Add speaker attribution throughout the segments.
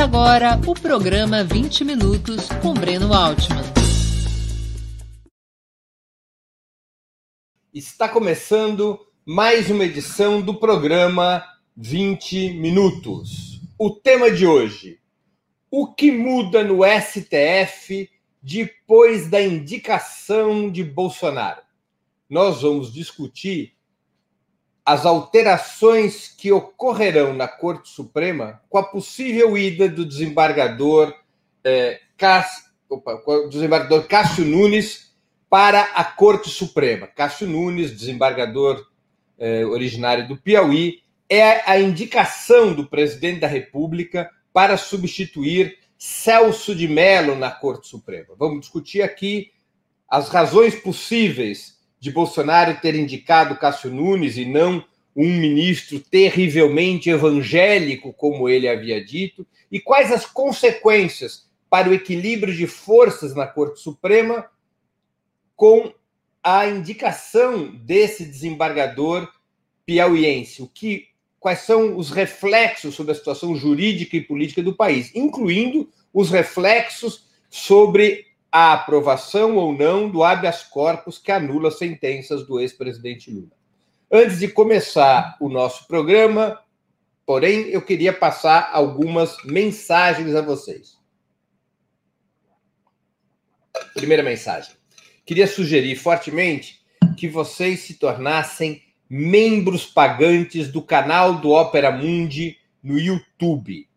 Speaker 1: Começa agora o programa 20 Minutos com Breno Altman.
Speaker 2: Está começando mais uma edição do programa 20 Minutos. O tema de hoje: o que muda no STF depois da indicação de Bolsonaro? Nós vamos discutir as alterações que ocorrerão na Corte Suprema com a possível ida do desembargador, é, Cássio, opa, desembargador Cássio Nunes para a Corte Suprema. Cássio Nunes, desembargador é, originário do Piauí, é a indicação do presidente da República para substituir Celso de Mello na Corte Suprema. Vamos discutir aqui as razões possíveis de Bolsonaro ter indicado Cássio Nunes e não um ministro terrivelmente evangélico, como ele havia dito, e quais as consequências para o equilíbrio de forças na Corte Suprema com a indicação desse desembargador piauiense, o que quais são os reflexos sobre a situação jurídica e política do país, incluindo os reflexos sobre a aprovação ou não do habeas corpus que anula sentenças do ex-presidente Lula. Antes de começar o nosso programa, porém, eu queria passar algumas mensagens a vocês. Primeira mensagem. Queria sugerir fortemente que vocês se tornassem membros pagantes do canal do Opera Mundi no YouTube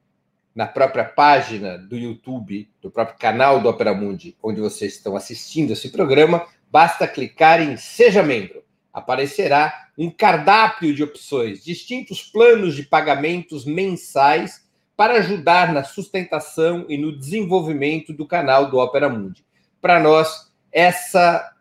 Speaker 2: na própria página do YouTube, do próprio canal do Opera Mundi, onde vocês estão assistindo esse programa, basta clicar em Seja Membro. Aparecerá um cardápio de opções, distintos planos de pagamentos mensais para ajudar na sustentação e no desenvolvimento do canal do Opera Mundi. Para nós, essa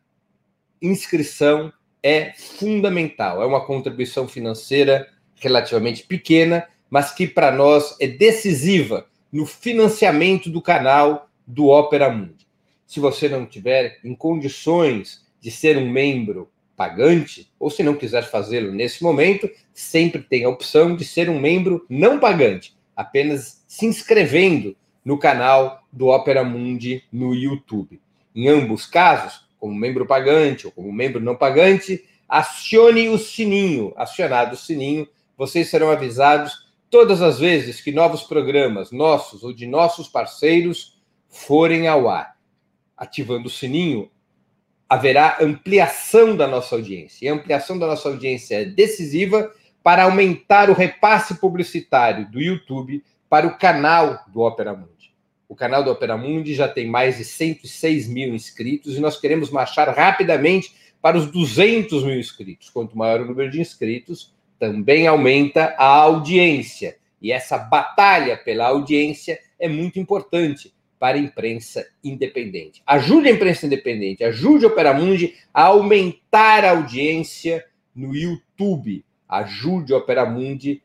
Speaker 2: inscrição é fundamental. É uma contribuição financeira relativamente pequena, mas que para nós é decisiva no financiamento do canal do Opera Mundi. Se você não tiver em condições de ser um membro pagante, ou se não quiser fazê-lo nesse momento, sempre tem a opção de ser um membro não pagante, apenas se inscrevendo no canal do Opera Mundi no YouTube. Em ambos casos, como membro pagante ou como membro não pagante, acione o sininho. Acionado o sininho, vocês serão avisados todas as vezes que novos programas nossos ou de nossos parceiros forem ao ar. Ativando o sininho, haverá ampliação da nossa audiência. E a ampliação da nossa audiência é decisiva para aumentar o repasse publicitário do YouTube para o canal do Opera Mundi. O canal do Opera Mundi já tem mais de 106 mil inscritos e nós queremos marchar rapidamente para os 200 mil inscritos. Quanto maior o número de inscritos, também aumenta a audiência. E essa batalha pela audiência é muito importante para a imprensa independente. Ajude a imprensa independente, ajude a Opera Mundi a aumentar a audiência no YouTube. Ajude a Opera Mundi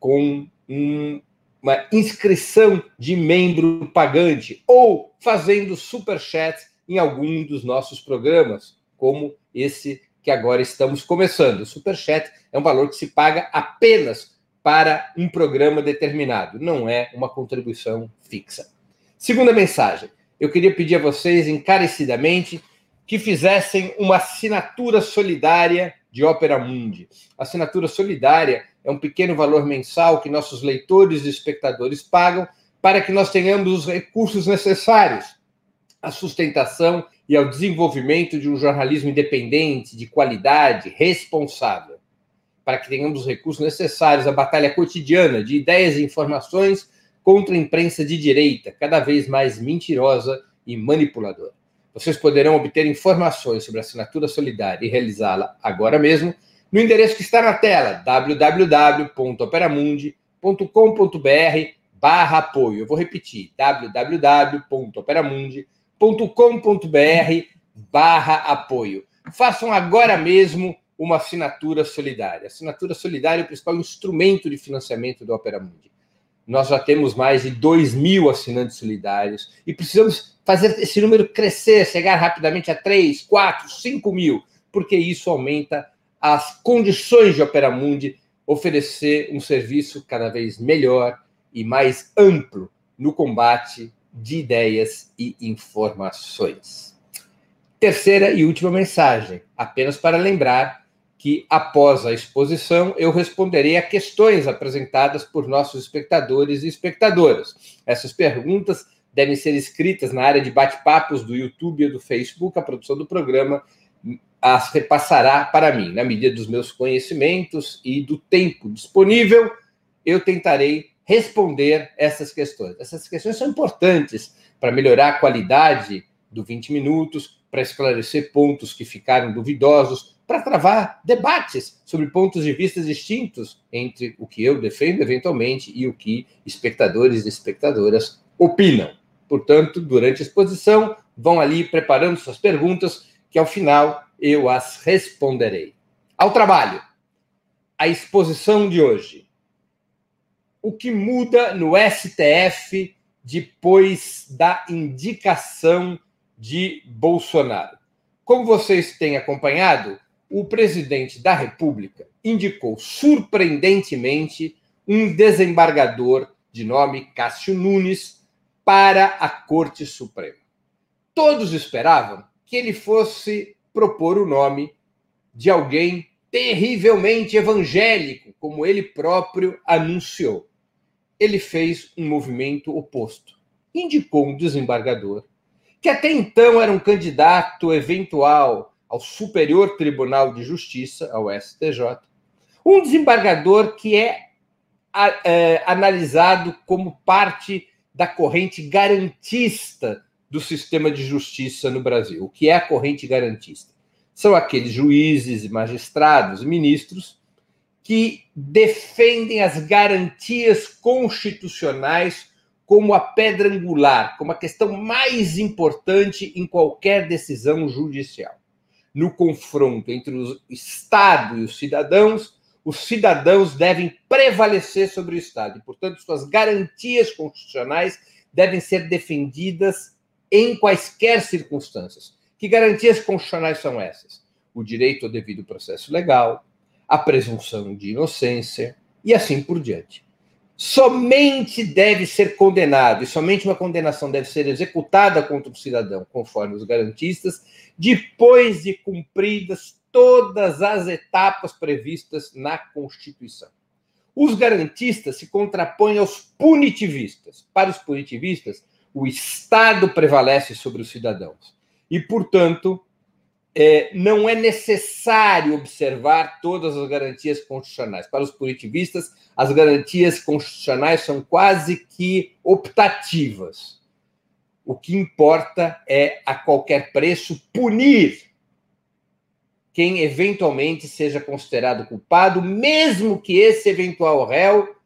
Speaker 2: com um, uma inscrição de membro pagante ou fazendo super chat em algum dos nossos programas, como esse que agora estamos começando. O Superchat é um valor que se paga apenas para um programa determinado, não é uma contribuição fixa. Segunda mensagem: eu queria pedir a vocês encarecidamente que fizessem uma assinatura solidária de Opera Mundi. Assinatura solidária é um pequeno valor mensal que nossos leitores e espectadores pagam para que nós tenhamos os recursos necessários à sustentação e ao desenvolvimento de um jornalismo independente, de qualidade, responsável, para que tenhamos os recursos necessários à batalha cotidiana de ideias e informações contra a imprensa de direita, cada vez mais mentirosa e manipuladora. Vocês poderão obter informações sobre a assinatura solidária e realizá-la agora mesmo no endereço que está na tela, www.operamundi.com.br barra apoio. Eu vou repetir, www.operamundi.com.br combr barra apoio. Façam agora mesmo uma assinatura solidária. assinatura solidária é o principal instrumento de financiamento do Opera Mundi. Nós já temos mais de 2 mil assinantes solidários e precisamos fazer esse número crescer, chegar rapidamente a 3, 4, 5 mil, porque isso aumenta as condições de Opera Mundi oferecer um serviço cada vez melhor e mais amplo no combate de ideias e informações. Terceira e última mensagem, apenas para lembrar que após a exposição eu responderei a questões apresentadas por nossos espectadores e espectadoras. Essas perguntas devem ser escritas na área de bate-papos do YouTube ou do Facebook. A produção do programa as repassará para mim, na medida dos meus conhecimentos e do tempo disponível. Eu tentarei responder essas questões. Essas questões são importantes para melhorar a qualidade do 20 minutos, para esclarecer pontos que ficaram duvidosos, para travar debates sobre pontos de vista distintos entre o que eu defendo eventualmente e o que espectadores e espectadoras opinam. Portanto, durante a exposição, vão ali preparando suas perguntas, que ao final eu as responderei. Ao trabalho. A exposição de hoje. O que muda no STF depois da indicação de Bolsonaro? Como vocês têm acompanhado, o presidente da República indicou surpreendentemente um desembargador de nome Cássio Nunes para a Corte Suprema. Todos esperavam que ele fosse propor o nome de alguém terrivelmente evangélico, como ele próprio anunciou. Ele fez um movimento oposto. Indicou um desembargador que até então era um candidato eventual ao Superior Tribunal de Justiça, ao STJ, um desembargador que é, é analisado como parte da corrente garantista do sistema de justiça no Brasil. O que é a corrente garantista? São aqueles juízes, magistrados, ministros que defendem as garantias constitucionais como a pedra angular, como a questão mais importante em qualquer decisão judicial no confronto entre o Estado e os cidadãos, os cidadãos devem prevalecer sobre o Estado e, portanto, suas garantias constitucionais devem ser defendidas em quaisquer circunstâncias. Que garantias constitucionais são essas? O direito ao devido processo legal, a presunção de inocência e assim por diante somente deve ser condenado, e somente uma condenação deve ser executada contra o cidadão, conforme os garantistas, depois de cumpridas todas as etapas previstas na Constituição. Os garantistas se contrapõem aos punitivistas. Para os punitivistas, o Estado prevalece sobre os cidadãos. E, portanto, é, não é necessário observar todas as garantias constitucionais. Para os punitivistas, as garantias constitucionais são quase que optativas. O que importa é, a qualquer preço, punir quem eventualmente seja considerado culpado, mesmo que esse eventual réu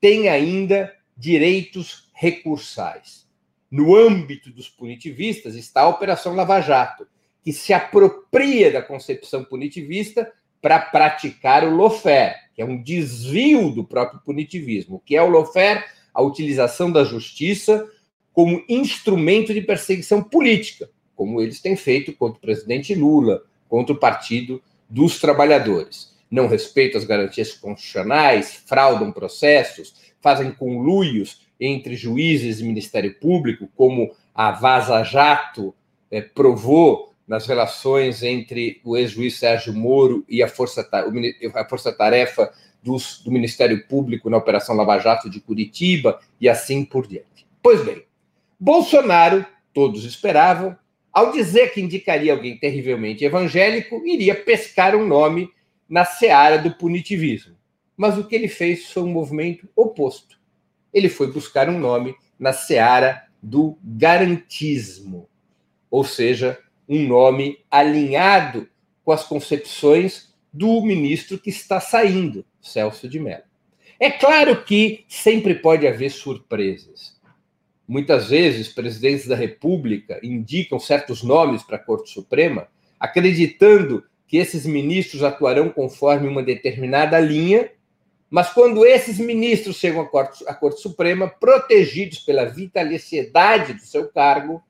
Speaker 2: tenha ainda direitos recursais. No âmbito dos punitivistas está a Operação Lava Jato que se apropria da concepção punitivista para praticar o lawfare, que é um desvio do próprio punitivismo. O que é o lawfare? A utilização da justiça como instrumento de perseguição política, como eles têm feito contra o presidente Lula, contra o Partido dos Trabalhadores. Não respeitam as garantias constitucionais, fraudam processos, fazem conluios entre juízes e Ministério Público, como a Vaza Jato é, provou nas relações entre o ex-juiz Sérgio Moro e a força-tarefa força dos, do Ministério Público na Operação Lava Jato de Curitiba e assim por diante. Pois bem, Bolsonaro, todos esperavam, ao dizer que indicaria alguém terrivelmente evangélico, iria pescar um nome na seara do punitivismo. Mas o que ele fez foi um movimento oposto. Ele foi buscar um nome na seara do garantismo, ou seja, um nome alinhado com as concepções do ministro que está saindo, Celso de Mello. É claro que sempre pode haver surpresas. Muitas vezes, presidentes da República indicam certos nomes para a Corte Suprema, acreditando que esses ministros atuarão conforme uma determinada linha, mas quando esses ministros chegam à Corte, à Corte Suprema, protegidos pela vitaliciedade do seu cargo,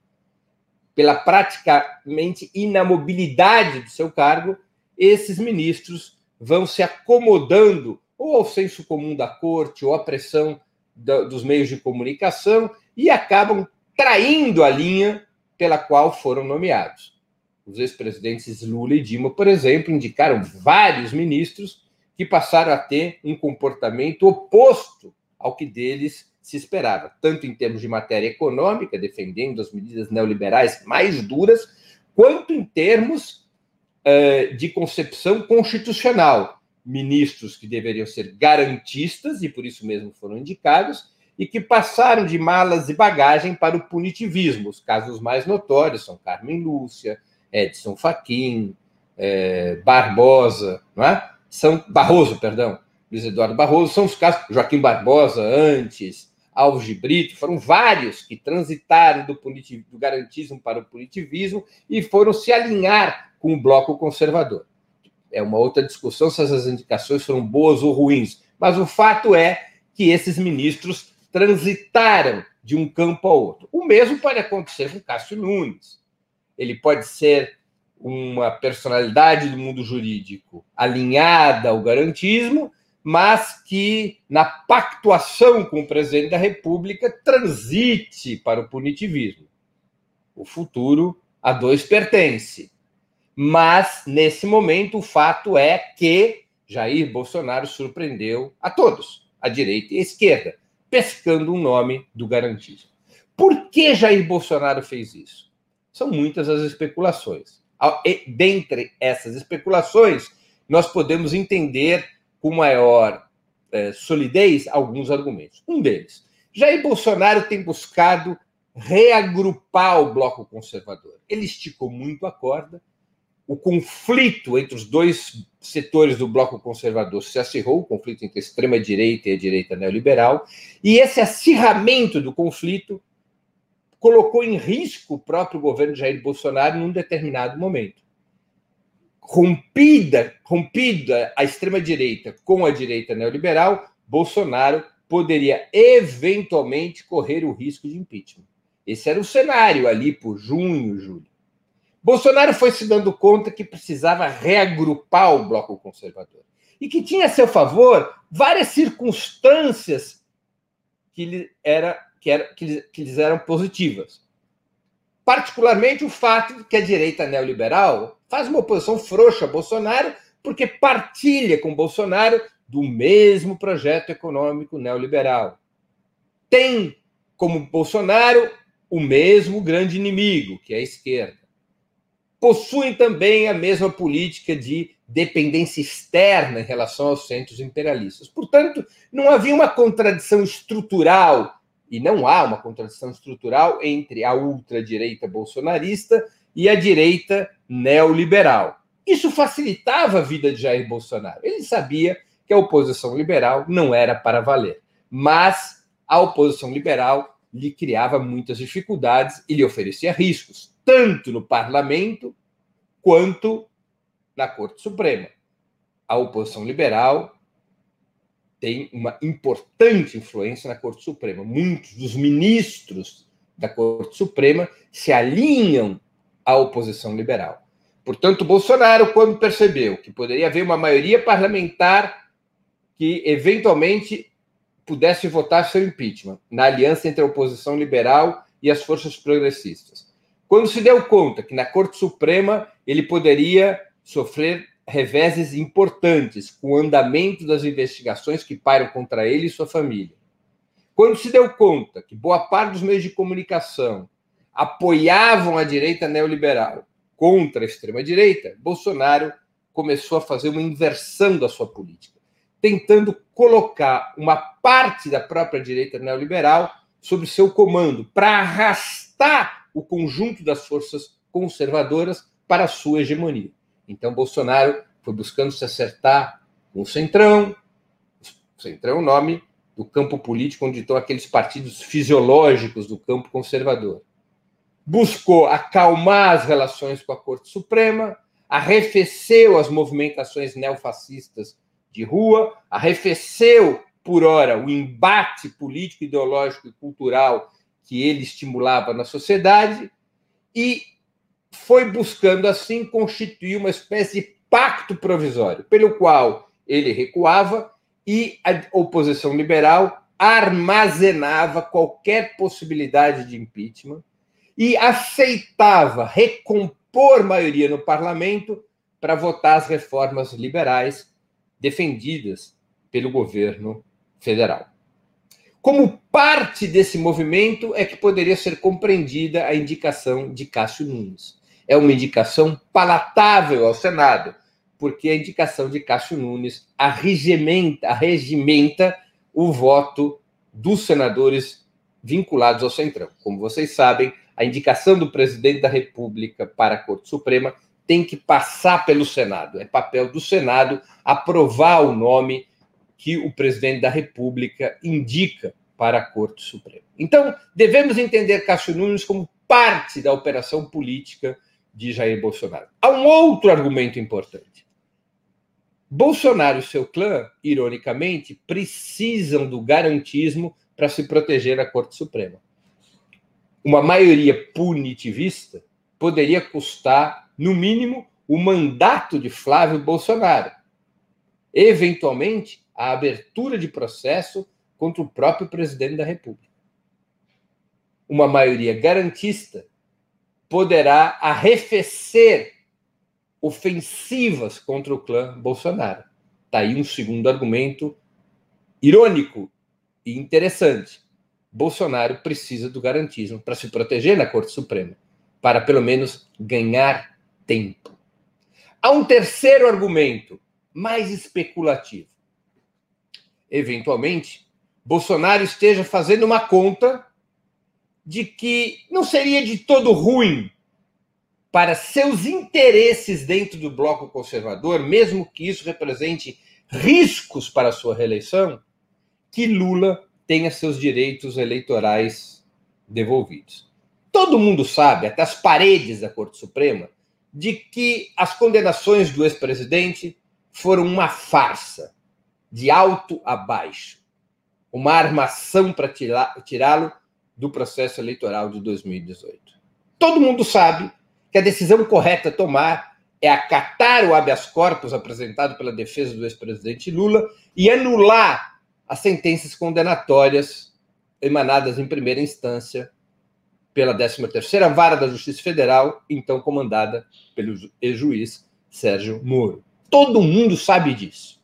Speaker 2: pela praticamente inamobilidade do seu cargo, esses ministros vão se acomodando ou ao senso comum da corte ou à pressão dos meios de comunicação e acabam traindo a linha pela qual foram nomeados. Os ex-presidentes Lula e Dilma, por exemplo, indicaram vários ministros que passaram a ter um comportamento oposto ao que deles se esperava, tanto em termos de matéria econômica, defendendo as medidas neoliberais mais duras, quanto em termos uh, de concepção constitucional. Ministros que deveriam ser garantistas, e por isso mesmo foram indicados, e que passaram de malas e bagagem para o punitivismo. Os casos mais notórios são Carmen Lúcia, Edson Fachin, é, Barbosa, não é? São Barroso, perdão, Luiz Eduardo Barroso, são os casos Joaquim Barbosa antes, Alves de Brito, foram vários que transitaram do, do garantismo para o punitivismo e foram se alinhar com o bloco conservador. É uma outra discussão se essas indicações foram boas ou ruins, mas o fato é que esses ministros transitaram de um campo a outro. O mesmo pode acontecer com Cássio Nunes. Ele pode ser uma personalidade do mundo jurídico alinhada ao garantismo, mas que, na pactuação com o presidente da República, transite para o punitivismo. O futuro a dois pertence. Mas, nesse momento, o fato é que Jair Bolsonaro surpreendeu a todos, a direita e a esquerda, pescando o um nome do garantismo. Por que Jair Bolsonaro fez isso? São muitas as especulações. Dentre essas especulações, nós podemos entender com maior é, solidez alguns argumentos. Um deles, Jair Bolsonaro tem buscado reagrupar o bloco conservador. Ele esticou muito a corda. O conflito entre os dois setores do bloco conservador se acirrou, o conflito entre a extrema-direita e a direita neoliberal, e esse acirramento do conflito colocou em risco o próprio governo de Jair Bolsonaro num determinado momento rompida, rompida a extrema-direita com a direita neoliberal, Bolsonaro poderia eventualmente correr o risco de impeachment. Esse era o cenário ali por junho, julho. Bolsonaro foi se dando conta que precisava reagrupar o bloco conservador e que tinha a seu favor várias circunstâncias que, lhe era, que, era, que, que lhes eram positivas. Particularmente o fato de que a direita neoliberal faz uma oposição frouxa a Bolsonaro, porque partilha com Bolsonaro do mesmo projeto econômico neoliberal. Tem como Bolsonaro o mesmo grande inimigo, que é a esquerda. Possuem também a mesma política de dependência externa em relação aos centros imperialistas. Portanto, não havia uma contradição estrutural, e não há uma contradição estrutural entre a ultradireita bolsonarista e a direita neoliberal. Isso facilitava a vida de Jair Bolsonaro. Ele sabia que a oposição liberal não era para valer, mas a oposição liberal lhe criava muitas dificuldades e lhe oferecia riscos, tanto no parlamento quanto na Corte Suprema. A oposição liberal tem uma importante influência na Corte Suprema. Muitos dos ministros da Corte Suprema se alinham à oposição liberal. Portanto, Bolsonaro, quando percebeu que poderia haver uma maioria parlamentar que eventualmente pudesse votar seu impeachment, na aliança entre a oposição liberal e as forças progressistas. Quando se deu conta que na Corte Suprema ele poderia sofrer reveses importantes com o andamento das investigações que pairam contra ele e sua família. Quando se deu conta que boa parte dos meios de comunicação apoiavam a direita neoliberal contra a extrema-direita, Bolsonaro começou a fazer uma inversão da sua política, tentando colocar uma parte da própria direita neoliberal sob seu comando, para arrastar o conjunto das forças conservadoras para a sua hegemonia. Então, Bolsonaro foi buscando se acertar com o Centrão, o Centrão é o nome do campo político onde estão aqueles partidos fisiológicos do campo conservador. Buscou acalmar as relações com a Corte Suprema, arrefeceu as movimentações neofascistas de rua, arrefeceu, por hora, o embate político, ideológico e cultural que ele estimulava na sociedade e foi buscando, assim, constituir uma espécie de pacto provisório, pelo qual ele recuava e a oposição liberal armazenava qualquer possibilidade de impeachment e aceitava recompor maioria no parlamento para votar as reformas liberais defendidas pelo governo federal. Como parte desse movimento é que poderia ser compreendida a indicação de Cássio Nunes. É uma indicação palatável ao Senado, porque a indicação de Cássio Nunes arregimenta, arregimenta o voto dos senadores vinculados ao Centrão. Como vocês sabem, a indicação do presidente da República para a Corte Suprema tem que passar pelo Senado. É papel do Senado aprovar o nome que o presidente da República indica para a Corte Suprema. Então, devemos entender Cássio Nunes como parte da operação política de Jair Bolsonaro. Há um outro argumento importante. Bolsonaro e seu clã, ironicamente, precisam do garantismo para se proteger da Corte Suprema. Uma maioria punitivista poderia custar, no mínimo, o mandato de Flávio Bolsonaro. Eventualmente, a abertura de processo contra o próprio presidente da República. Uma maioria garantista poderá arrefecer ofensivas contra o clã Bolsonaro. Está aí um segundo argumento irônico e interessante. Bolsonaro precisa do garantismo para se proteger na Corte Suprema, para pelo menos ganhar tempo. Há um terceiro argumento, mais especulativo eventualmente, Bolsonaro esteja fazendo uma conta de que não seria de todo ruim para seus interesses dentro do bloco conservador, mesmo que isso represente riscos para a sua reeleição, que Lula tenha seus direitos eleitorais devolvidos. Todo mundo sabe, até as paredes da Corte Suprema, de que as condenações do ex-presidente foram uma farsa de alto a baixo, uma armação para tirá-lo do processo eleitoral de 2018. Todo mundo sabe que a decisão correta a tomar é acatar o habeas corpus apresentado pela defesa do ex-presidente Lula e anular as sentenças condenatórias emanadas em primeira instância pela 13ª Vara da Justiça Federal, então comandada pelo ex-juiz Sérgio Moro. Todo mundo sabe disso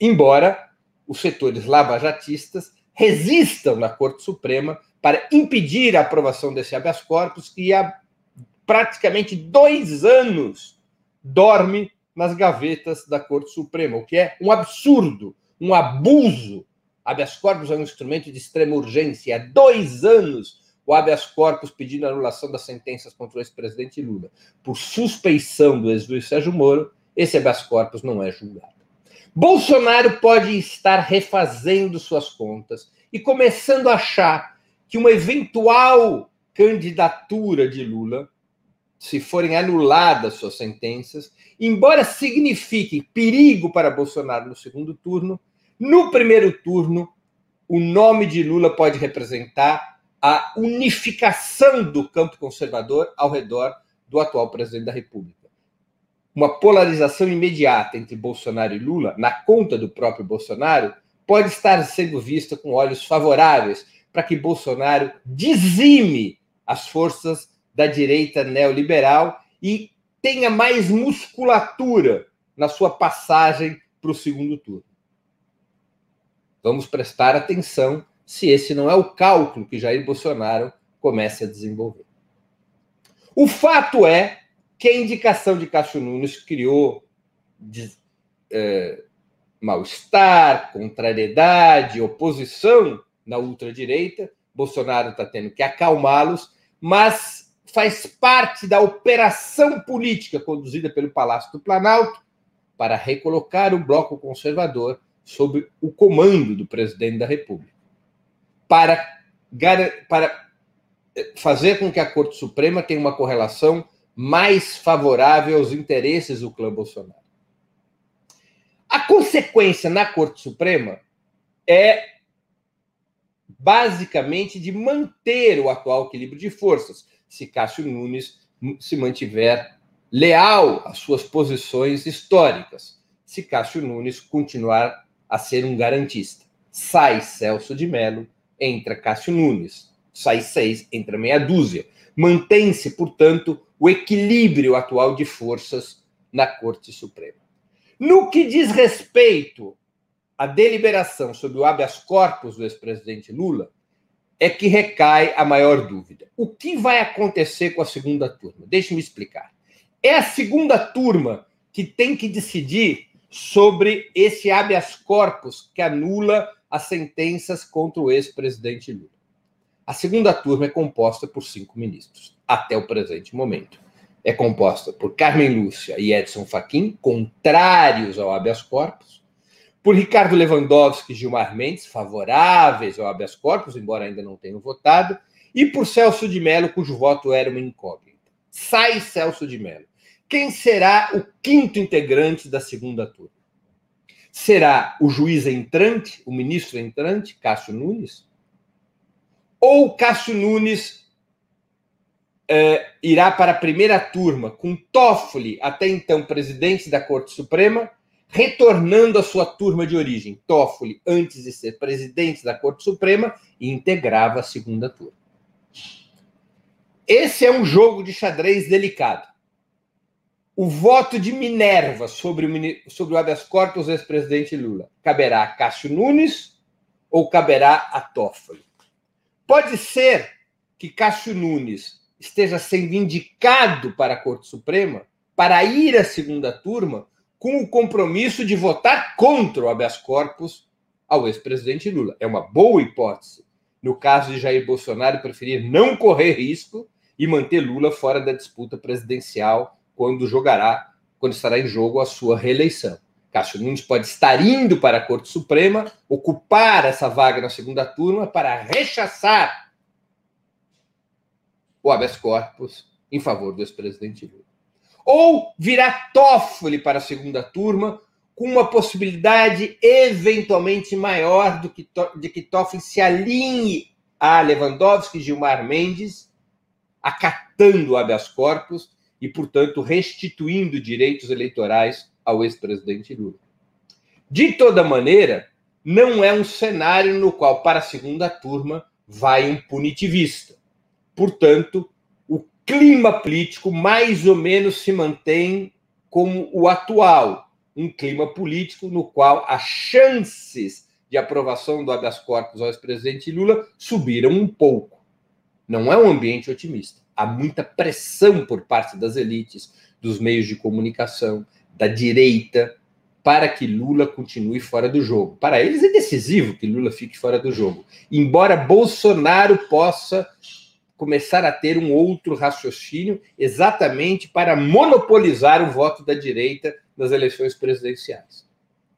Speaker 2: embora os setores lavajatistas resistam na Corte Suprema para impedir a aprovação desse habeas corpus, que há praticamente dois anos dorme nas gavetas da Corte Suprema, o que é um absurdo, um abuso. Habeas corpus é um instrumento de extrema urgência. Há dois anos o habeas corpus pedindo a anulação das sentenças contra o ex-presidente Lula por suspeição do ex-juiz Sérgio Moro, esse habeas corpus não é julgado. Bolsonaro pode estar refazendo suas contas e começando a achar que uma eventual candidatura de Lula, se forem anuladas suas sentenças, embora signifique perigo para Bolsonaro no segundo turno, no primeiro turno, o nome de Lula pode representar a unificação do campo conservador ao redor do atual presidente da República. Uma polarização imediata entre Bolsonaro e Lula, na conta do próprio Bolsonaro, pode estar sendo vista com olhos favoráveis para que Bolsonaro dizime as forças da direita neoliberal e tenha mais musculatura na sua passagem para o segundo turno. Vamos prestar atenção se esse não é o cálculo que Jair Bolsonaro começa a desenvolver. O fato é que a indicação de Cássio Nunes criou de, é, mal-estar, contrariedade, oposição na ultradireita. Bolsonaro está tendo que acalmá-los, mas faz parte da operação política conduzida pelo Palácio do Planalto para recolocar o bloco conservador sob o comando do presidente da República. Para, para é, fazer com que a Corte Suprema tenha uma correlação mais favorável aos interesses do clã Bolsonaro. A consequência na Corte Suprema é basicamente de manter o atual equilíbrio de forças, se Cássio Nunes se mantiver leal às suas posições históricas, se Cássio Nunes continuar a ser um garantista. Sai Celso de Mello, entra Cássio Nunes. Sai seis, entra meia dúzia. Mantém-se, portanto, o equilíbrio atual de forças na Corte Suprema. No que diz respeito à deliberação sobre o habeas corpus do ex-presidente Lula, é que recai a maior dúvida. O que vai acontecer com a segunda turma? Deixe-me explicar. É a segunda turma que tem que decidir sobre esse habeas corpus que anula as sentenças contra o ex-presidente Lula. A segunda turma é composta por cinco ministros, até o presente momento. É composta por Carmen Lúcia e Edson Fachin, contrários ao habeas corpus, por Ricardo Lewandowski e Gilmar Mendes, favoráveis ao habeas corpus, embora ainda não tenham votado, e por Celso de Mello, cujo voto era uma incógnita. Sai Celso de Mello. Quem será o quinto integrante da segunda turma? Será o juiz entrante, o ministro entrante, Cássio Nunes? Ou Cássio Nunes eh, irá para a primeira turma com Toffoli, até então presidente da Corte Suprema, retornando à sua turma de origem. Toffoli, antes de ser presidente da Corte Suprema, integrava a segunda turma. Esse é um jogo de xadrez delicado. O voto de Minerva sobre o, sobre o habeas corpus do ex-presidente Lula caberá a Cássio Nunes ou caberá a Toffoli? Pode ser que Cássio Nunes esteja sendo indicado para a Corte Suprema para ir à segunda turma com o compromisso de votar contra o habeas corpus ao ex-presidente Lula. É uma boa hipótese. No caso de Jair Bolsonaro preferir não correr risco e manter Lula fora da disputa presidencial quando jogará, quando estará em jogo a sua reeleição. Cássio Nunes pode estar indo para a Corte Suprema, ocupar essa vaga na segunda turma para rechaçar o habeas corpus em favor do ex-presidente Lula. Ou virar Toffoli para a segunda turma, com uma possibilidade eventualmente maior do que, de que Toffoli se alinhe a Lewandowski e Gilmar Mendes, acatando o habeas corpus e, portanto, restituindo direitos eleitorais ao ex-presidente Lula. De toda maneira, não é um cenário no qual, para a segunda turma, vai um punitivista. Portanto, clima político mais ou menos se mantém como o atual, um clima político no qual as chances de aprovação do habeas corpus ao ex-presidente Lula subiram um pouco. Não é um ambiente otimista. Há muita pressão por parte das elites, dos meios de comunicação, da direita, para que Lula continue fora do jogo. Para eles é decisivo que Lula fique fora do jogo. Embora Bolsonaro possa começar a ter um outro raciocínio exatamente para monopolizar o voto da direita nas eleições presidenciais.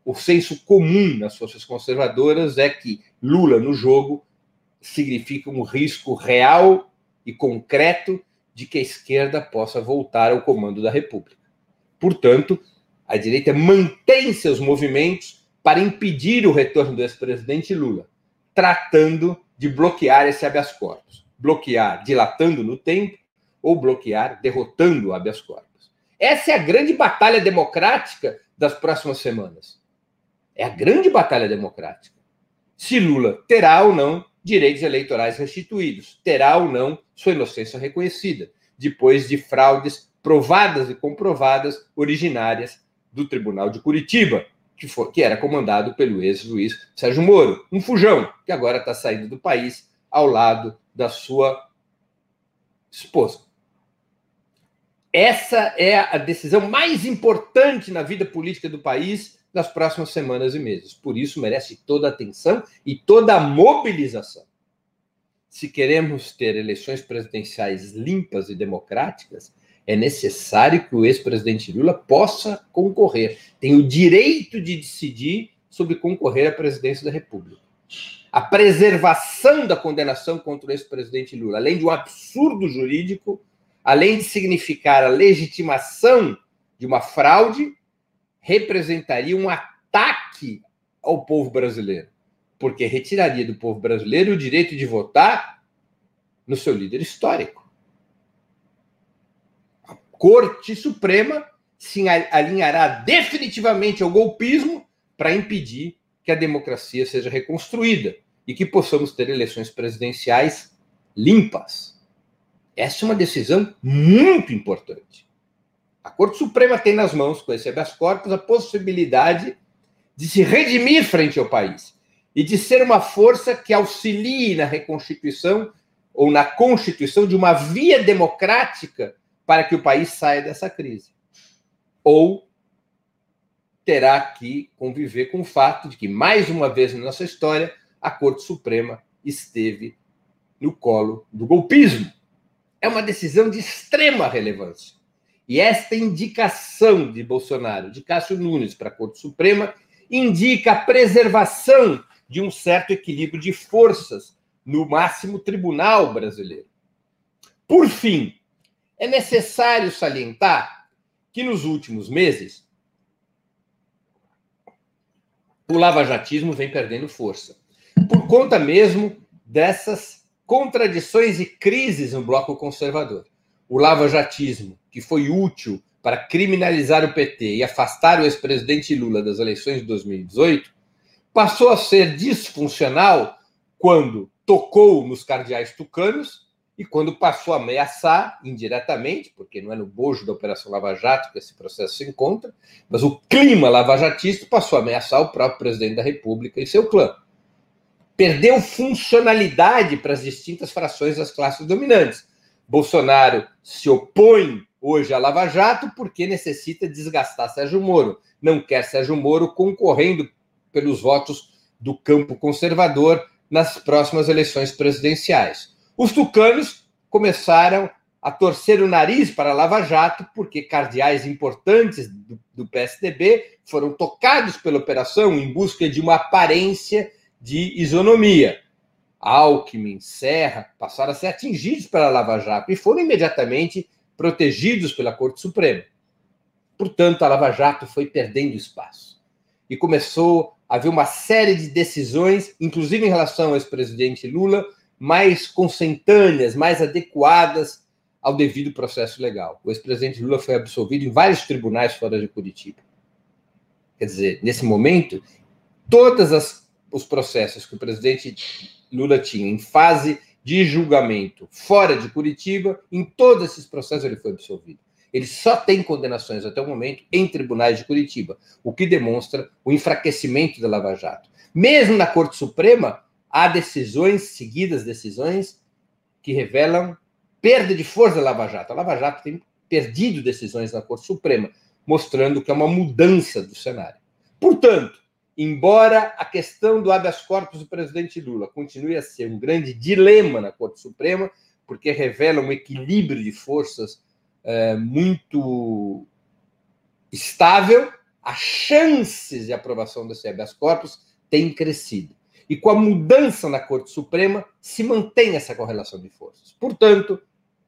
Speaker 2: O senso comum nas forças conservadoras é que Lula no jogo significa um risco real e concreto de que a esquerda possa voltar ao comando da República. Portanto, a direita mantém seus movimentos para impedir o retorno do ex-presidente Lula, tratando de bloquear esse habeas corpus bloquear dilatando no tempo ou bloquear derrotando o habeas corpus. Essa é a grande batalha democrática das próximas semanas. É a grande batalha democrática. Se Lula terá ou não direitos eleitorais restituídos, terá ou não sua inocência reconhecida, depois de fraudes provadas e comprovadas originárias do Tribunal de Curitiba, que, foi, que era comandado pelo ex-juiz Sérgio Moro, um fujão que agora está saindo do país ao lado da sua esposa. Essa é a decisão mais importante na vida política do país nas próximas semanas e meses. Por isso, merece toda a atenção e toda a mobilização. Se queremos ter eleições presidenciais limpas e democráticas, é necessário que o ex-presidente Lula possa concorrer. Tem o direito de decidir sobre concorrer à presidência da República a preservação da condenação contra o ex-presidente Lula, além de um absurdo jurídico, além de significar a legitimação de uma fraude, representaria um ataque ao povo brasileiro, porque retiraria do povo brasileiro o direito de votar no seu líder histórico. A Corte Suprema se alinhará definitivamente ao golpismo para impedir que a democracia seja reconstruída e que possamos ter eleições presidenciais limpas. Essa é uma decisão muito importante. A Corte Suprema tem nas mãos, com esse habeas corpus, a possibilidade de se redimir frente ao país e de ser uma força que auxilie na reconstituição ou na constituição de uma via democrática para que o país saia dessa crise. Ou terá que conviver com o fato de que, mais uma vez na nossa história, a Corte Suprema esteve no colo do golpismo. É uma decisão de extrema relevância. E esta indicação de Bolsonaro, de Cássio Nunes para a Corte Suprema, indica a preservação de um certo equilíbrio de forças no máximo tribunal brasileiro. Por fim, é necessário salientar que nos últimos meses o lavajatismo vem perdendo força, por conta mesmo dessas contradições e crises no bloco conservador. O lavajatismo, que foi útil para criminalizar o PT e afastar o ex-presidente Lula das eleições de 2018, passou a ser disfuncional quando tocou nos cardeais tucanos e quando passou a ameaçar indiretamente, porque não é no bojo da Operação Lava Jato que esse processo se encontra, mas o clima lavajatista passou a ameaçar o próprio presidente da República e seu clã. Perdeu funcionalidade para as distintas frações das classes dominantes. Bolsonaro se opõe hoje à Lava Jato porque necessita desgastar Sérgio Moro. Não quer Sérgio Moro concorrendo pelos votos do campo conservador nas próximas eleições presidenciais. Os tucanos começaram a torcer o nariz para a Lava Jato, porque cardeais importantes do, do PSDB foram tocados pela operação em busca de uma aparência de isonomia. Alckmin, Serra passaram a ser atingidos pela Lava Jato e foram imediatamente protegidos pela Corte Suprema. Portanto, a Lava Jato foi perdendo espaço e começou a haver uma série de decisões, inclusive em relação ao ex-presidente Lula, mais consentâneas, mais adequadas ao devido processo legal. O ex-presidente Lula foi absolvido em vários tribunais fora de Curitiba. Quer dizer, nesse momento, todos os processos que o presidente Lula tinha em fase de julgamento fora de Curitiba, em todos esses processos ele foi absolvido. Ele só tem condenações até o momento em tribunais de Curitiba, o que demonstra o enfraquecimento da Lava Jato. Mesmo na Corte Suprema, há decisões, seguidas decisões, que revelam perda de força da Lava Jato. A Lava Jato tem perdido decisões na Corte Suprema, mostrando que é uma mudança do cenário. Portanto, embora a questão do habeas corpus do presidente Lula continue a ser um grande dilema na Corte Suprema, porque revela um equilíbrio de forças é, muito estável, as chances de aprovação desse habeas corpus têm crescido e com a mudança na Corte Suprema se mantém essa correlação de forças. Portanto,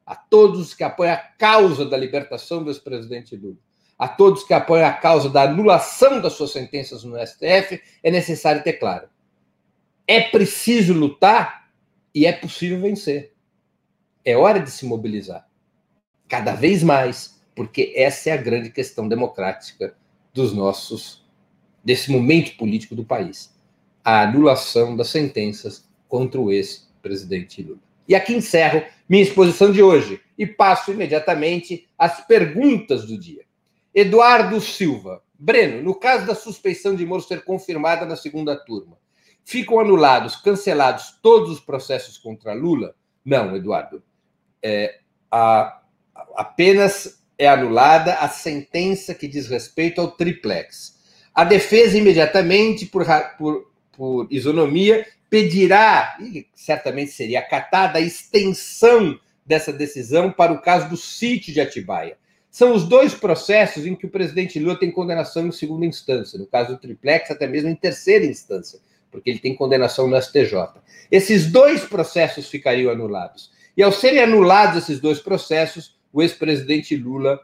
Speaker 2: a todos que apoiam a causa da libertação do ex-presidente Lula, a todos que apoiam a causa da anulação das suas sentenças no STF, é necessário ter claro: é preciso lutar e é possível vencer. É hora de se mobilizar cada vez mais, porque essa é a grande questão democrática dos nossos desse momento político do país a anulação das sentenças contra o ex-presidente Lula. E aqui encerro minha exposição de hoje e passo imediatamente às perguntas do dia. Eduardo Silva. Breno, no caso da suspeição de Moro ser confirmada na segunda turma, ficam anulados, cancelados todos os processos contra Lula? Não, Eduardo. É, a, apenas é anulada a sentença que diz respeito ao triplex. A defesa imediatamente, por, por por isonomia, pedirá, e certamente seria acatada, a extensão dessa decisão para o caso do sítio de Atibaia. São os dois processos em que o presidente Lula tem condenação em segunda instância, no caso do triplex, até mesmo em terceira instância, porque ele tem condenação no STJ. Esses dois processos ficariam anulados. E ao serem anulados esses dois processos, o ex-presidente Lula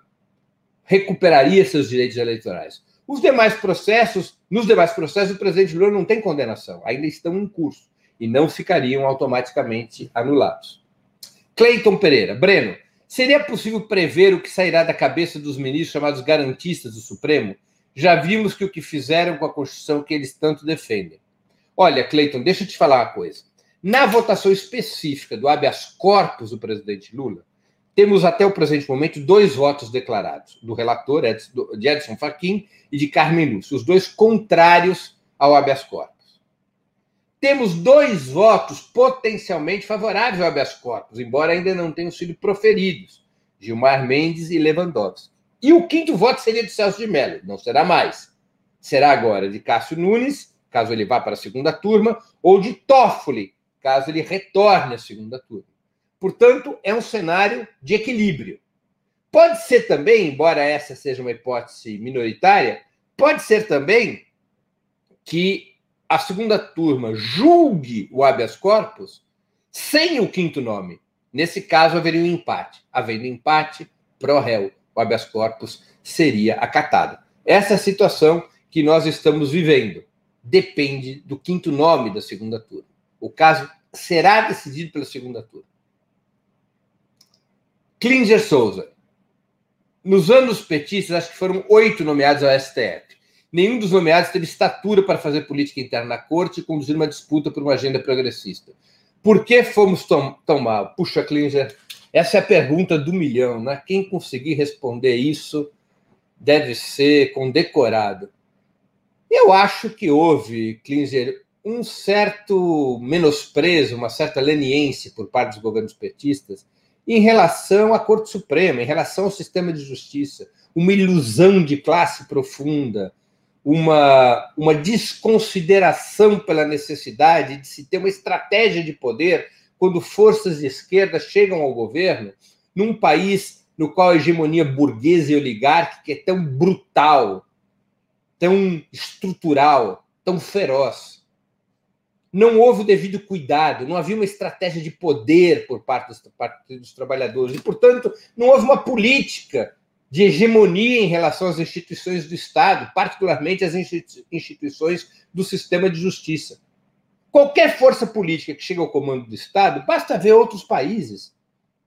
Speaker 2: recuperaria seus direitos eleitorais. Os demais processos, nos demais processos, o presidente Lula não tem condenação, ainda estão em curso e não ficariam automaticamente anulados. Cleiton Pereira, Breno, seria possível prever o que sairá da cabeça dos ministros chamados garantistas do Supremo, já vimos que o que fizeram com a Constituição que eles tanto defendem. Olha, Cleiton, deixa eu te falar uma coisa. Na votação específica do habeas corpus do presidente Lula, temos até o presente momento dois votos declarados, do relator de Edson Fachin e de Carmen Lúcia, os dois contrários ao habeas corpus. Temos dois votos potencialmente favoráveis ao habeas corpus, embora ainda não tenham sido proferidos, Gilmar Mendes e Lewandowski. E o quinto voto seria de Celso de Mello, não será mais. Será agora de Cássio Nunes, caso ele vá para a segunda turma, ou de Toffoli, caso ele retorne à segunda turma. Portanto, é um cenário de equilíbrio. Pode ser também, embora essa seja uma hipótese minoritária, pode ser também que a segunda turma julgue o habeas corpus sem o quinto nome. Nesse caso, haveria um empate. Havendo empate, pro réu, o habeas corpus seria acatado. Essa é a situação que nós estamos vivendo. Depende do quinto nome da segunda turma. O caso será decidido pela segunda turma. Klinger Souza. Nos anos petistas, acho que foram oito nomeados ao STF. Nenhum dos nomeados teve estatura para fazer política interna na corte e conduzir uma disputa por uma agenda progressista. Por que fomos tão, tão mal? Puxa, Klinger, essa é a pergunta do milhão, né? Quem conseguir responder isso deve ser condecorado. Eu acho que houve, Klinger, um certo menosprezo, uma certa leniência por parte dos governos petistas em relação à Corte Suprema, em relação ao sistema de justiça, uma ilusão de classe profunda, uma, uma desconsideração pela necessidade de se ter uma estratégia de poder quando forças de esquerda chegam ao governo num país no qual a hegemonia burguesa e oligárquica é tão brutal, tão estrutural, tão feroz. Não houve o devido cuidado, não havia uma estratégia de poder por parte dos, parte dos trabalhadores, e, portanto, não houve uma política de hegemonia em relação às instituições do Estado, particularmente as instituições do sistema de justiça. Qualquer força política que chega ao comando do Estado, basta ver outros países,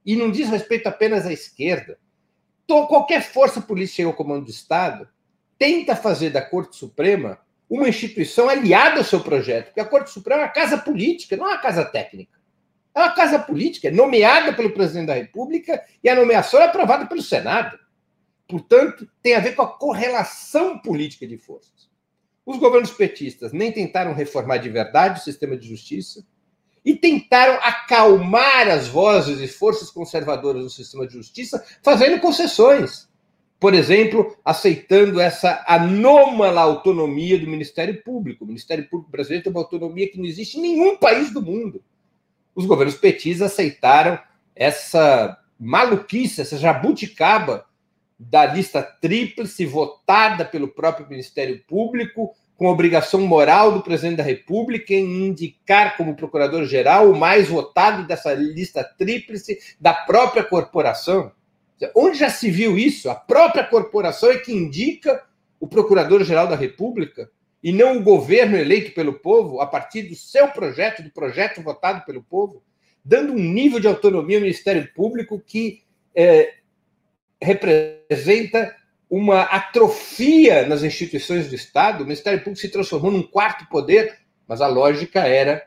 Speaker 2: e não diz respeito apenas à esquerda. Então, qualquer força política que chega ao comando do Estado tenta fazer da Corte Suprema uma instituição aliada ao seu projeto, porque a Corte Suprema é uma casa política, não é uma casa técnica. É uma casa política, é nomeada pelo presidente da República e a nomeação é aprovada pelo Senado. Portanto, tem a ver com a correlação política de forças. Os governos petistas nem tentaram reformar de verdade o sistema de justiça e tentaram acalmar as vozes e forças conservadoras do sistema de justiça, fazendo concessões por exemplo, aceitando essa anômala autonomia do Ministério Público. O Ministério Público brasileiro tem uma autonomia que não existe em nenhum país do mundo. Os governos petistas aceitaram essa maluquice, essa jabuticaba da lista tríplice votada pelo próprio Ministério Público, com obrigação moral do presidente da República em indicar como procurador-geral o mais votado dessa lista tríplice da própria corporação. Onde já se viu isso? A própria corporação é que indica o Procurador-Geral da República e não o governo eleito pelo povo a partir do seu projeto, do projeto votado pelo povo, dando um nível de autonomia ao Ministério Público que é, representa uma atrofia nas instituições do Estado. O Ministério Público se transformou num quarto poder, mas a lógica era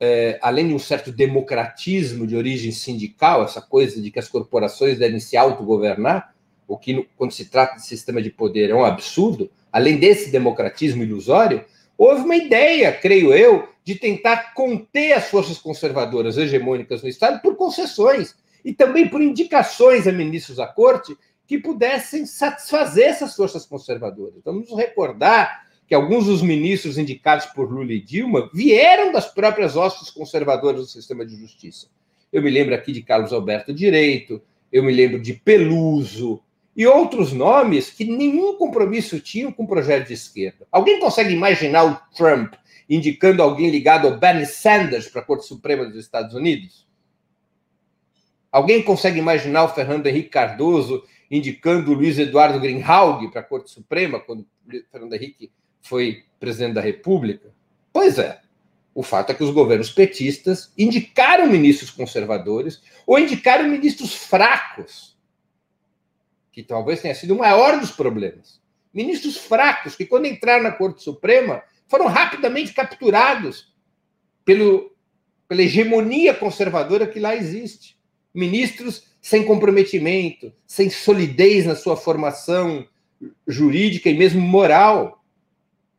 Speaker 2: é, além de um certo democratismo de origem sindical, essa coisa de que as corporações devem se autogovernar, o que, quando se trata de sistema de poder, é um absurdo, além desse democratismo ilusório, houve uma ideia, creio eu, de tentar conter as forças conservadoras hegemônicas no Estado por concessões e também por indicações a ministros da corte que pudessem satisfazer essas forças conservadoras. Vamos nos recordar que alguns dos ministros indicados por Lula e Dilma vieram das próprias hostes conservadoras do sistema de justiça. Eu me lembro aqui de Carlos Alberto Direito, eu me lembro de Peluso e outros nomes que nenhum compromisso tinham com o projeto de esquerda. Alguém consegue imaginar o Trump indicando alguém ligado ao Bernie Sanders para a Corte Suprema dos Estados Unidos? Alguém consegue imaginar o Fernando Henrique Cardoso indicando o Luiz Eduardo Greenhalgh para a Corte Suprema, quando Fernando Henrique foi presidente da República? Pois é. O fato é que os governos petistas indicaram ministros conservadores ou indicaram ministros fracos, que talvez tenha sido o maior dos problemas. Ministros fracos, que quando entraram na Corte Suprema, foram rapidamente capturados pelo, pela hegemonia conservadora que lá existe. Ministros sem comprometimento, sem solidez na sua formação jurídica e mesmo moral.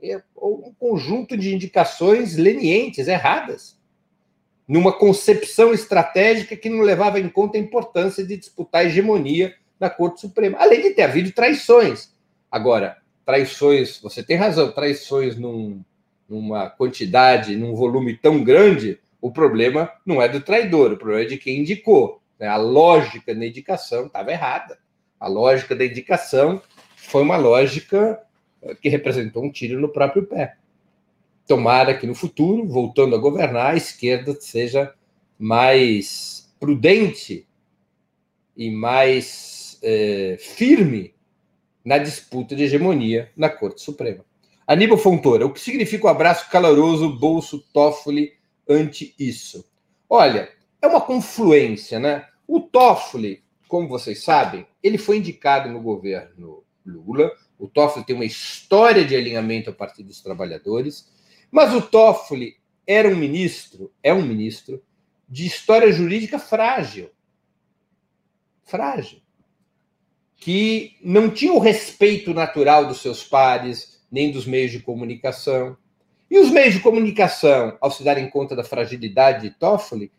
Speaker 2: É um conjunto de indicações lenientes, erradas, numa concepção estratégica que não levava em conta a importância de disputar a hegemonia na Corte Suprema, além de ter havido traições. Agora, traições, você tem razão, traições num, numa quantidade, num volume tão grande, o problema não é do traidor, o problema é de quem indicou. Né? A lógica da indicação estava errada. A lógica da indicação foi uma lógica eh, que representou um tiro no próprio pé. Tomara que no futuro, voltando a governar, a esquerda seja mais prudente e mais é, firme na disputa de hegemonia na Corte Suprema. Aníbal Fontoura, o que significa o abraço caloroso Bolso Toffoli ante isso? Olha, é uma confluência, né? O Toffoli, como vocês sabem, ele foi indicado no governo Lula. O Toffoli tem uma história de alinhamento ao Partido dos Trabalhadores, mas o Toffoli era um ministro, é um ministro de história jurídica frágil. Frágil. Que não tinha o respeito natural dos seus pares, nem dos meios de comunicação. E os meios de comunicação, ao se darem conta da fragilidade de Toffoli,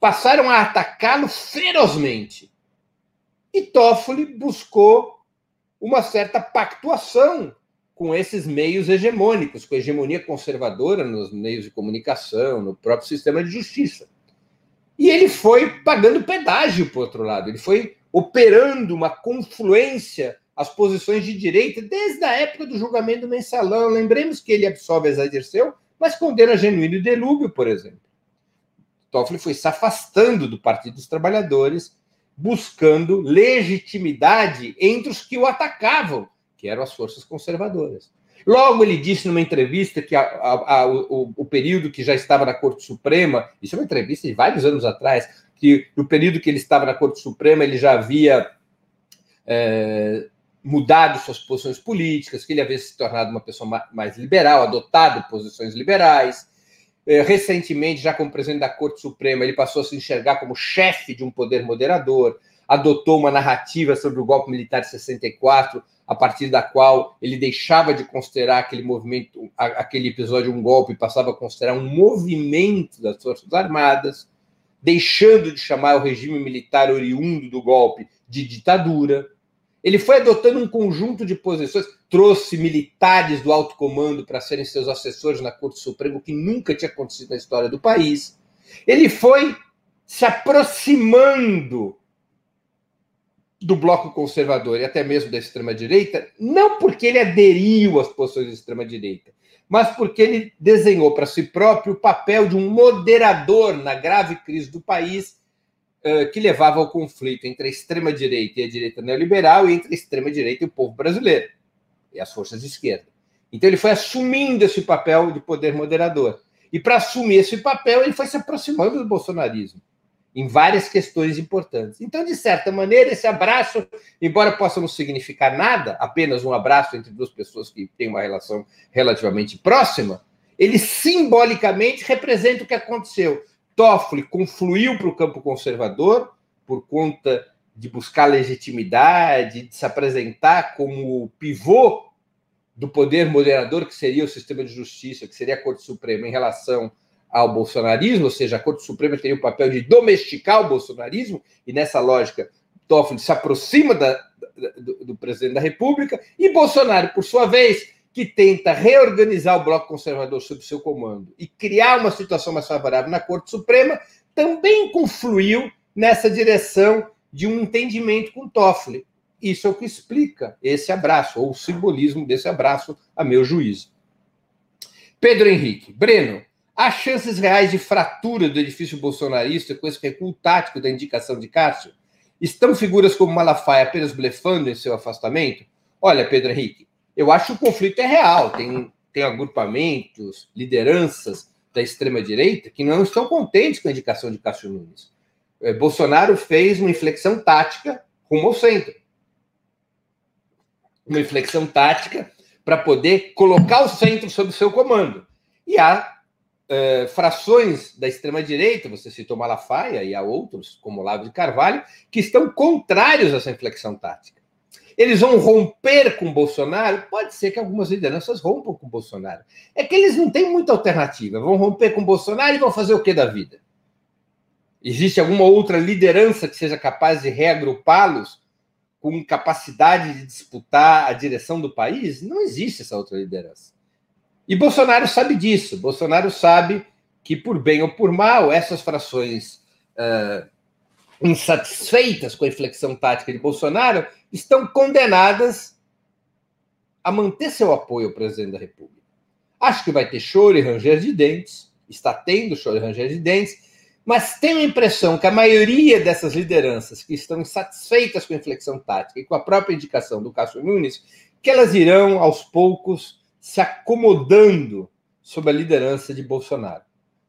Speaker 2: passaram a atacá-lo ferozmente. E Toffoli buscou uma certa pactuação com esses meios hegemônicos, com a hegemonia conservadora nos meios de comunicação, no próprio sistema de justiça. E ele foi pagando pedágio, por outro lado, ele foi operando uma confluência às posições de direita desde a época do julgamento do mensalão. Lembremos que ele absolve Zé Dirceu, mas condena Genuíno e Delúbio, por exemplo. Toffoli foi se afastando do Partido dos Trabalhadores, buscando legitimidade entre os que o atacavam, que eram as forças conservadoras. Logo, ele disse numa entrevista que a, a, a, o, o, período que já estava na Corte Suprema, isso é uma entrevista de vários anos atrás, que no período que ele estava na Corte Suprema ele já havia é, mudado suas posições políticas, que ele havia se tornado uma pessoa mais liberal, adotado posições liberais, recentemente, já como presidente da Corte Suprema, ele passou a se enxergar como chefe de um poder moderador, adotou uma narrativa sobre o golpe militar de 64, a partir da qual ele deixava de considerar aquele movimento, aquele episódio um golpe, passava a considerar um movimento das Forças Armadas, deixando de chamar o regime militar oriundo do golpe de ditadura. Ele foi adotando um conjunto de posições, trouxe militares do alto comando para serem seus assessores na Corte Suprema, o que nunca tinha acontecido na história do país. Ele foi se aproximando do bloco conservador e até mesmo da extrema-direita, não porque ele aderiu às posições da extrema-direita, mas porque ele desenhou para si próprio o papel de um moderador na grave crise do país que levava ao conflito entre a extrema-direita e a direita neoliberal e entre a extrema-direita e o povo brasileiro, e as forças de esquerda. Então ele foi assumindo esse papel de poder moderador. E para assumir esse papel, ele foi se aproximando do bolsonarismo em várias questões importantes. Então, de certa maneira, esse abraço, embora possa não significar nada, apenas um abraço entre duas pessoas que têm uma relação relativamente próxima, ele simbolicamente representa o que aconteceu Toffoli confluiu para o campo conservador por conta de buscar legitimidade, de se apresentar como o pivô do poder moderador que seria o sistema de justiça, que seria a Corte Suprema em relação ao bolsonarismo, ou seja, a Corte Suprema teria o papel de domesticar o bolsonarismo, e nessa lógica, Toffoli se aproxima da, do, do presidente da República, e Bolsonaro, por sua vez, que tenta reorganizar o bloco conservador sob seu comando e criar uma situação mais favorável na Corte Suprema, também confluiu nessa direção de um entendimento com Toffoli. Isso é o que explica esse abraço, ou o simbolismo desse abraço, a meu juízo. Pedro Henrique, Breno, há chances reais de fratura do edifício bolsonarista com esse recuo tático da indicação de Cássio? Estão figuras como Malafaia apenas blefando em seu afastamento? Olha, Pedro Henrique, eu acho que o conflito é real. Tem, tem agrupamentos, lideranças da extrema-direita que não estão contentes com a indicação de Cássio Nunes. É, Bolsonaro fez uma inflexão tática rumo ao centro. uma inflexão tática para poder colocar o centro sob seu comando. E há uh, frações da extrema-direita, você citou Malafaia e há outros, como Lavo de Carvalho, que estão contrários a essa inflexão tática. Eles vão romper com Bolsonaro? Pode ser que algumas lideranças rompam com Bolsonaro. É que eles não têm muita alternativa. Vão romper com Bolsonaro e vão fazer o que da vida? Existe alguma outra liderança que seja capaz de reagrupá-los com capacidade de disputar a direção do país? Não existe essa outra liderança. E Bolsonaro sabe disso. Bolsonaro sabe que, por bem ou por mal, essas frações uh, insatisfeitas com a inflexão tática de Bolsonaro estão condenadas a manter seu apoio ao presidente da República. Acho que vai ter choro e ranger de dentes, está tendo choro e ranger de dentes, mas tenho a impressão que a maioria dessas lideranças que estão insatisfeitas com a inflexão tática e com a própria indicação do Cássio Nunes, que elas irão aos poucos se acomodando sob a liderança de Bolsonaro.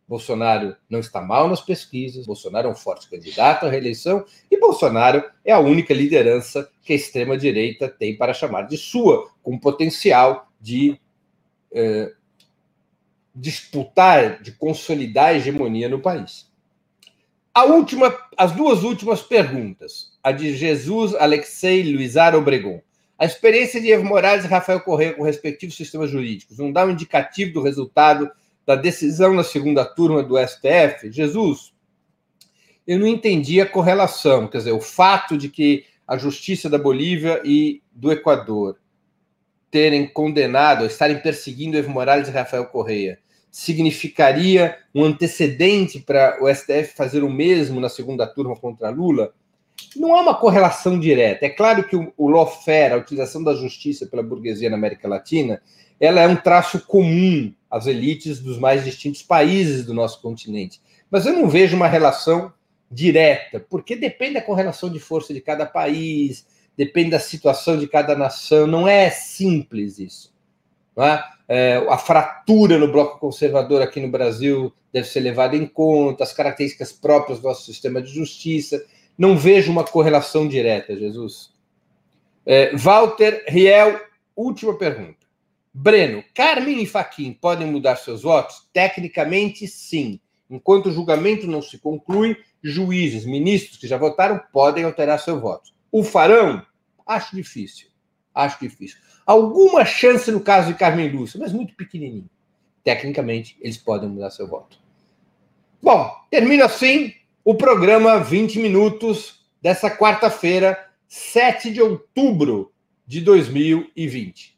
Speaker 2: Bolsonaro não está mal nas pesquisas, Bolsonaro é um forte candidato à reeleição e Bolsonaro é a única liderança que a extrema-direita tem para chamar de sua, com potencial de eh, disputar, de consolidar a hegemonia no país. A última, as duas últimas perguntas, a de Jesus Alexei Luizar Obregon. A experiência de Evo Morales e Rafael Correia com respectivos sistemas jurídicos não dá um indicativo do resultado da decisão na segunda turma do STF? Jesus, eu não entendi a correlação, quer dizer, o fato de que a justiça da Bolívia e do Equador terem condenado, estarem perseguindo Evo Morales e Rafael Correia, significaria um antecedente para o STF fazer o mesmo na segunda turma contra Lula? não há uma correlação direta. É claro que o, o lawfare, a utilização da justiça pela burguesia na América Latina, ela é um traço comum às elites dos mais distintos países do nosso continente. Mas eu não vejo uma relação direta, porque depende da correlação de força de cada país, depende da situação de cada nação, não é simples isso. É? É, a fratura no bloco conservador aqui no Brasil deve ser levada em conta, as características próprias do nosso sistema de justiça. Não vejo uma correlação direta, Jesus. É, Walter Riel, última pergunta. Breno, Carmen e Faquin podem mudar seus votos? Tecnicamente, sim. Enquanto o julgamento não se conclui, juízes, ministros que já votaram podem alterar seu voto. O farão? Acho difícil. Acho difícil. Alguma chance no caso de Carmen Lúcia, mas muito pequenininho. Tecnicamente, eles podem mudar seu voto. Bom, termino assim o programa 20 Minutos dessa quarta-feira, 7 de outubro de 2020.